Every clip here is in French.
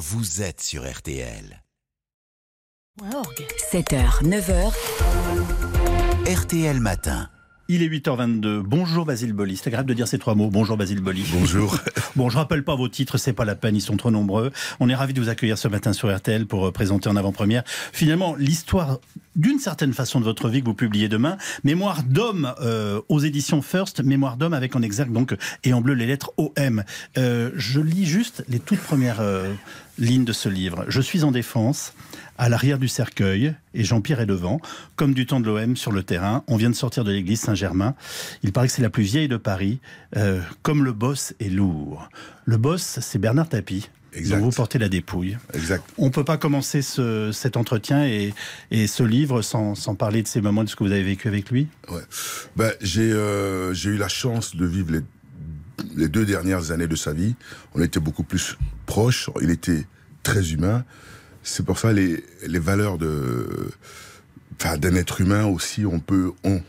vous êtes sur RTL. 7h, 9h, RTL Matin. Il est 8h22. Bonjour Basile Boli. C'est agréable de dire ces trois mots. Bonjour Basile Boli. Bonjour. Bon, je rappelle pas vos titres, c'est pas la peine, ils sont trop nombreux. On est ravis de vous accueillir ce matin sur RTL pour euh, présenter en avant-première finalement l'histoire d'une certaine façon de votre vie que vous publiez demain. Mémoire d'homme euh, aux éditions First, Mémoire d'homme avec en exact donc et en bleu les lettres OM. Euh, je lis juste les toutes premières euh, lignes de ce livre. Je suis en défense à l'arrière du cercueil et Jean-Pierre est devant, comme du temps de l'OM sur le terrain. On vient de sortir de l'église Saint-Germain. Il paraît que c'est la plus vieille de Paris. Euh, comme le boss est lourd. Le boss, c'est Bernard Tapie. Exact. dont vous portez la dépouille. Exact. On ne peut pas commencer ce- cet entretien et, et ce livre sans, sans parler de ces moments, de ce que vous avez vécu avec lui? Ouais. Ben, j'ai euh, j'ai eu la chance de vivre les, les deux dernières années de sa vie. On était beaucoup plus proches. Il était très humain. C'est pour ça les, les valeurs de, enfin, d'un être humain aussi. On peut, on,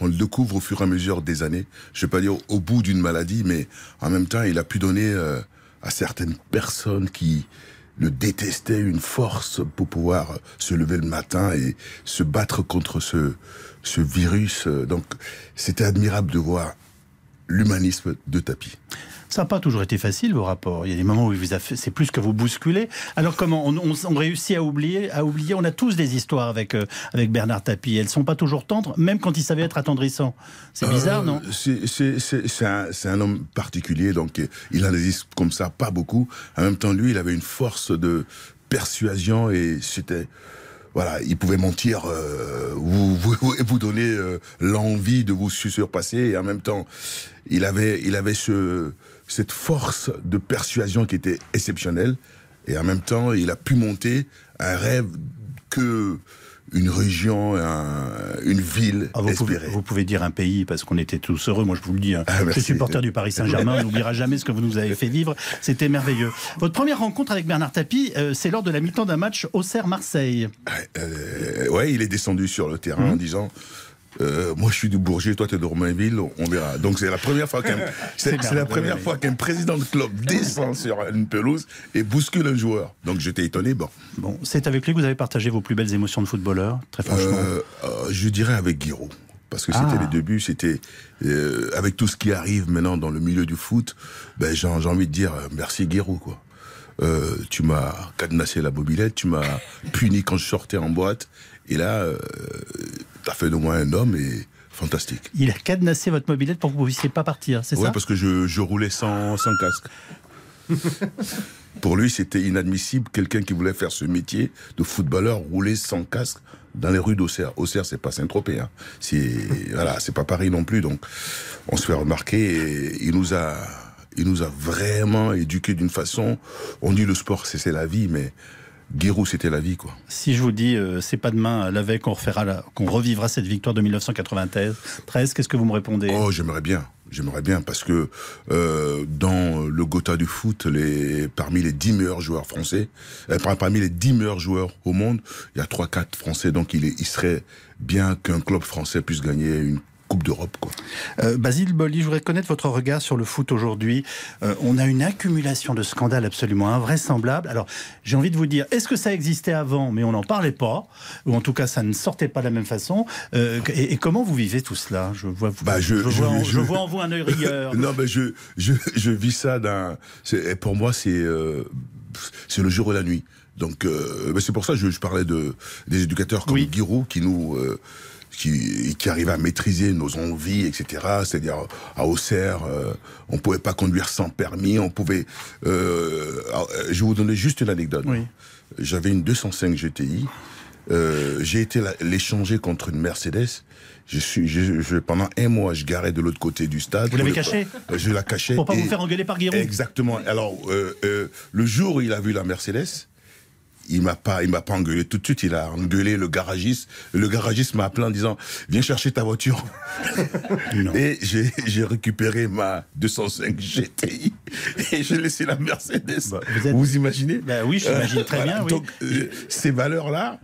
on le découvre au fur et à mesure des années. Je vais pas dire au bout d'une maladie, mais en même temps, il a pu donner euh, à certaines personnes qui le détestaient une force pour pouvoir se lever le matin et se battre contre ce, ce virus. Donc, c'était admirable de voir l'humanisme de Tapi. Ça n'a pas toujours été facile, vos rapports. Il y a des moments où vous fait- c'est plus que vous bousculez. Alors comment on, on- on réussit à oublier, à oublier? On a tous des histoires avec, euh, avec Bernard Tapie. Elles sont pas toujours tendres, même quand il savait être attendrissant. C'est bizarre, Euh, non? c'est- un, un homme particulier, donc euh, il en existe comme ça pas beaucoup. En même temps, lui, il avait une force de persuasion et c'était voilà, il pouvait mentir, euh, vous, donner euh, l'envie de vous surpasser. Et en même temps, il avait, il avait ce, cette force de persuasion qui était exceptionnelle. Et en même temps, il a pu monter un rêve que une région, un- une ville Ah, vous, pouvez, espérait. vous pouvez dire un pays parce qu'on était tous heureux. Moi, je vous le dis. hein. Ah, je merci. suis supporter du Paris Saint-Germain. On n'oubliera jamais ce que vous nous avez fait vivre. C'était merveilleux. Votre première rencontre avec Bernard Tapie, euh, c'est lors de la mi-temps d'un match Auxerre-Marseille. Euh, ouais, il est descendu sur le terrain en disant. Euh, moi, je suis du Bourget, toi, tu es de Romainville, on verra. Donc, c'est la première fois qu'un, c'est, c'est la merveilleux, première oui. fois qu'un président de club descend sur une pelouse et bouscule un joueur. Donc, j'étais étonné. Bon, Bon, c'est avec lui que vous avez partagé vos plus belles émotions de footballeur, très franchement. Euh, euh, je dirais avec Guiraud. Parce que c'était Ah. les débuts, c'était avec tout ce qui arrive maintenant dans le milieu du foot, ben j'ai, envie de dire merci Guiraud quoi. Tu m'as cadenassé la mobilette, tu m'as puni quand je sortais en boîte, et là, euh, t'as fait de moi un homme et fantastique. Il a cadenassé votre mobilette pour que vous ne puissiez pas partir, c'est Ouais, ça parce que je, je roulais sans, sans casque. Pour lui, c'était inadmissible quelqu'un qui voulait faire ce métier de footballeur rouler sans casque dans les rues d'Auxerre. Auxerre, c'est pas Saint-Tropez. Hein. C'est voilà, c'est pas Paris non plus. Donc, on se fait remarquer. Et il nous a, il nous a vraiment éduqués d'une façon. On dit le sport, c'est la vie, mais Guérou, c'était la vie, quoi. Si je vous dis, euh, c'est pas demain, la veille qu'on refera, la- qu'on revivra cette victoire de 1993, 13, qu'est-ce que vous me répondez? Oh, j'aimerais bien. J'aimerais bien parce que euh, dans le Gotha du foot, les, parmi les 10 meilleurs joueurs français, euh, par- parmi les 10 meilleurs joueurs au monde, il y a 3-4 Français. Donc il, est, il serait bien qu'un club français puisse gagner une Coupe d'Europe. Quoi. Euh, Basile Boli, je voudrais connaître votre regard sur le foot aujourd'hui. Euh, on a une accumulation de scandales absolument invraisemblables. Alors, j'ai envie de vous dire, est-ce que ça existait avant, mais on n'en parlait pas, ou en tout cas, ça ne sortait pas de la même façon Euh, et, et comment vous vivez tout cela? Je vois, Bah, je- vois en, je- je vois en vous un œil rieur. Non, mais je, je, je vis ça d'un. Pour moi, c'est c'est le jour et la nuit. Donc, euh, mais c'est pour ça que je, je parlais de des éducateurs comme Oui. Giroud qui nous euh, qui, qui arrivent à maîtriser nos envies, etc. C'est-à-dire à Auxerre, euh, on pouvait pas conduire sans permis, on pouvait. Euh, alors, euh, je vais vous donner juste une anecdote. Oui. J'avais une 205 GTI. Euh, j'ai été l'échanger contre une Mercedes. Je suis, je, je- pendant un mois, je garais de l'autre côté du stade. Vous l'avez cachée Je la cachais. Pour pas vous faire engueuler par Giroud. Exactement. Alors, euh, euh, le jour où il a vu la Mercedes, il m'a pas, il m'a pas engueulé tout de suite. Il a engueulé le garagiste. Le garagiste m'a appelé en disant, viens chercher ta voiture. Et j'ai, récupéré ma 205 GTI et j'ai laissé la Mercedes. Bah, vous imaginez Bah oui, j'imagine très bien, oui. Donc, euh, ces valeurs-là,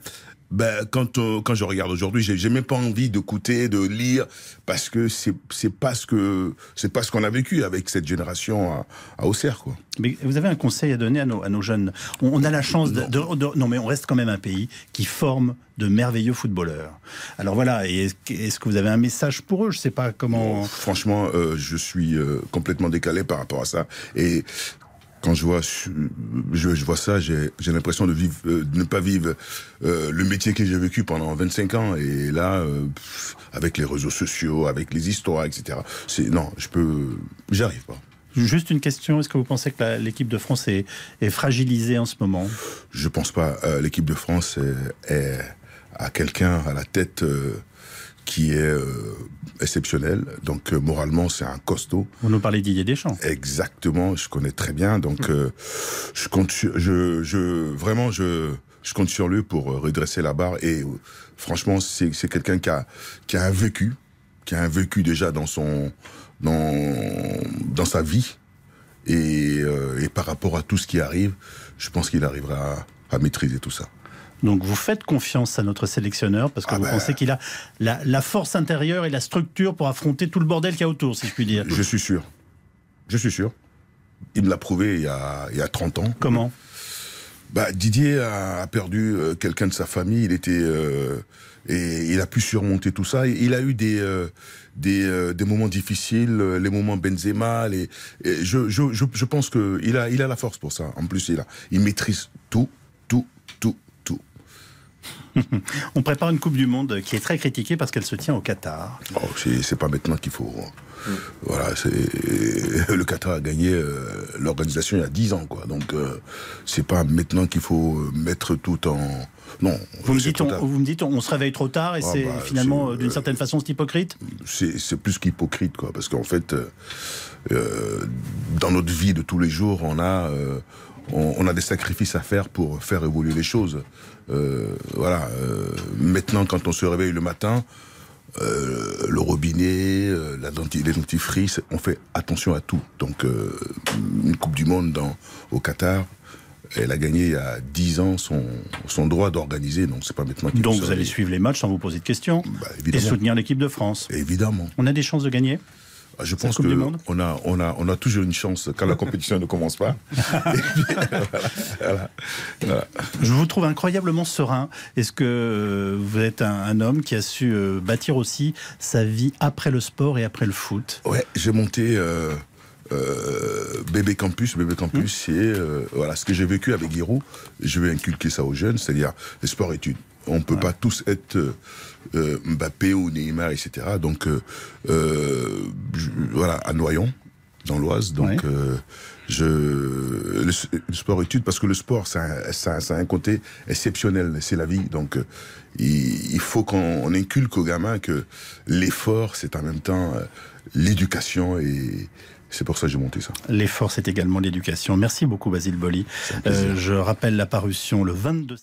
ben, quand, euh, quand je regarde aujourd'hui, j'ai, même pas envie d'écouter, de lire, parce que c'est, c'est pas ce que, c'est pas ce qu'on a vécu avec cette génération à, à Auxerre, quoi. Mais vous avez un conseil à donner à nos, à nos jeunes on, on a la chance de, de- de- Non, mais on reste quand même un pays qui forme de merveilleux footballeurs. Alors voilà, et est-ce, que- est-ce que vous avez un message pour eux? Je sais pas comment... Franchement, euh, je suis euh, complètement décalé par rapport à ça. Et quand je vois, je, je vois ça, j'ai, l'impression de vivre, euh, de ne pas vivre euh, le métier que j'ai vécu pendant 25 ans. Et là, euh, avec les réseaux sociaux, avec les histoires, etc. Non, je peux, j'arrive pas. Juste une question, est-ce que vous pensez que l'équipe de France est, est fragilisée en ce moment? Je pense pas. L'équipe de France est, est à quelqu'un à la tête qui est euh, exceptionnel. Donc euh, moralement, c'est un costaud. Vous nous parlez d'Didier Deschamps. Exactement, je connais très bien. Donc, euh, je compte sur, je, je, vraiment, je, je compte sur lui pour euh, redresser la barre. Et euh, franchement, c'est, c'est quelqu'un qui a, qui a un vécu, qui a un vécu déjà dans son, dans, dans sa vie. Et, euh, et par rapport à tout ce qui arrive, je pense qu'il arrivera à, à maîtriser tout ça. Donc vous faites confiance à notre sélectionneur parce que Ah vous ben. pensez qu'il a la, la force intérieure et la structure pour affronter tout le bordel qu'il y a autour, si je puis dire. Je suis sûr. Je suis sûr. Il me l'a prouvé il y a, il y a 30 ans. Comment? Bah, Didier a, perdu euh, quelqu'un de sa famille. Il était euh, et il a pu surmonter tout ça. Il a eu des euh, des, euh, des moments difficiles, les moments Benzema. Les, et je, je, je, je pense que il a il a la force pour ça. En plus, il a il maîtrise tout. On prépare une Coupe du Monde qui est très critiquée parce qu'elle se tient au Qatar. Oh, c'est pas maintenant qu'il faut. Voilà, c'est le Qatar a gagné euh, l'organisation il y a 10 ans, quoi. Donc euh, c'est pas maintenant qu'il faut euh, mettre tout en. Non. Vous me dites, on, tard. vous me dites, on se réveille trop tard et Ah c'est bah, finalement euh, d'une euh, certaine façon c'est hypocrite? c'est plus qu'hypocrite quoi parce qu'en fait dans notre vie de tous les jours on a euh, on, on a des sacrifices à faire pour faire évoluer les choses Euh, voilà euh, maintenant quand on se réveille le matin euh, le robinet, la denti- les dentifrices, on fait attention à tout. Donc, une Coupe du Monde dans, au Qatar, elle a gagné il y a 10 ans son, son droit d'organiser. Donc, c'est pas maintenant qu'il Donc vous allez suivre les matchs sans vous poser de questions Bah, et soutenir l'équipe de France. Évidemment. On a des chances de gagner? Je pense Coupe que du Monde on a, on a, on a toujours une chance quand la compétition ne commence pas. Et puis, voilà, voilà, voilà. Je vous trouve incroyablement serein. Est-ce que vous êtes un, un homme qui a su euh, bâtir aussi sa vie après le sport et après le foot? Ouais, j'ai monté euh, euh, Bébé Campus. Bébé Campus, c'est euh, voilà ce que j'ai vécu avec Giroud. Je vais inculquer ça aux jeunes, c'est-à-dire les sports-études. On peut pas tous être euh, euh, Mbappé ou Neymar, etc. Donc euh, je- voilà à Noyon, dans l'Oise. Donc Ouais. euh, je le, le sport-études parce que le sport, ça, a- ça, a- ça a un côté exceptionnel. C'est la vie. Donc il, il faut qu'on on inculque aux gamins que l'effort, c'est en même temps l'éducation et c'est pour ça que j'ai monté ça. L'effort, c'est également l'éducation. Merci beaucoup, Basile Boli. Euh, je rappelle la parution le 22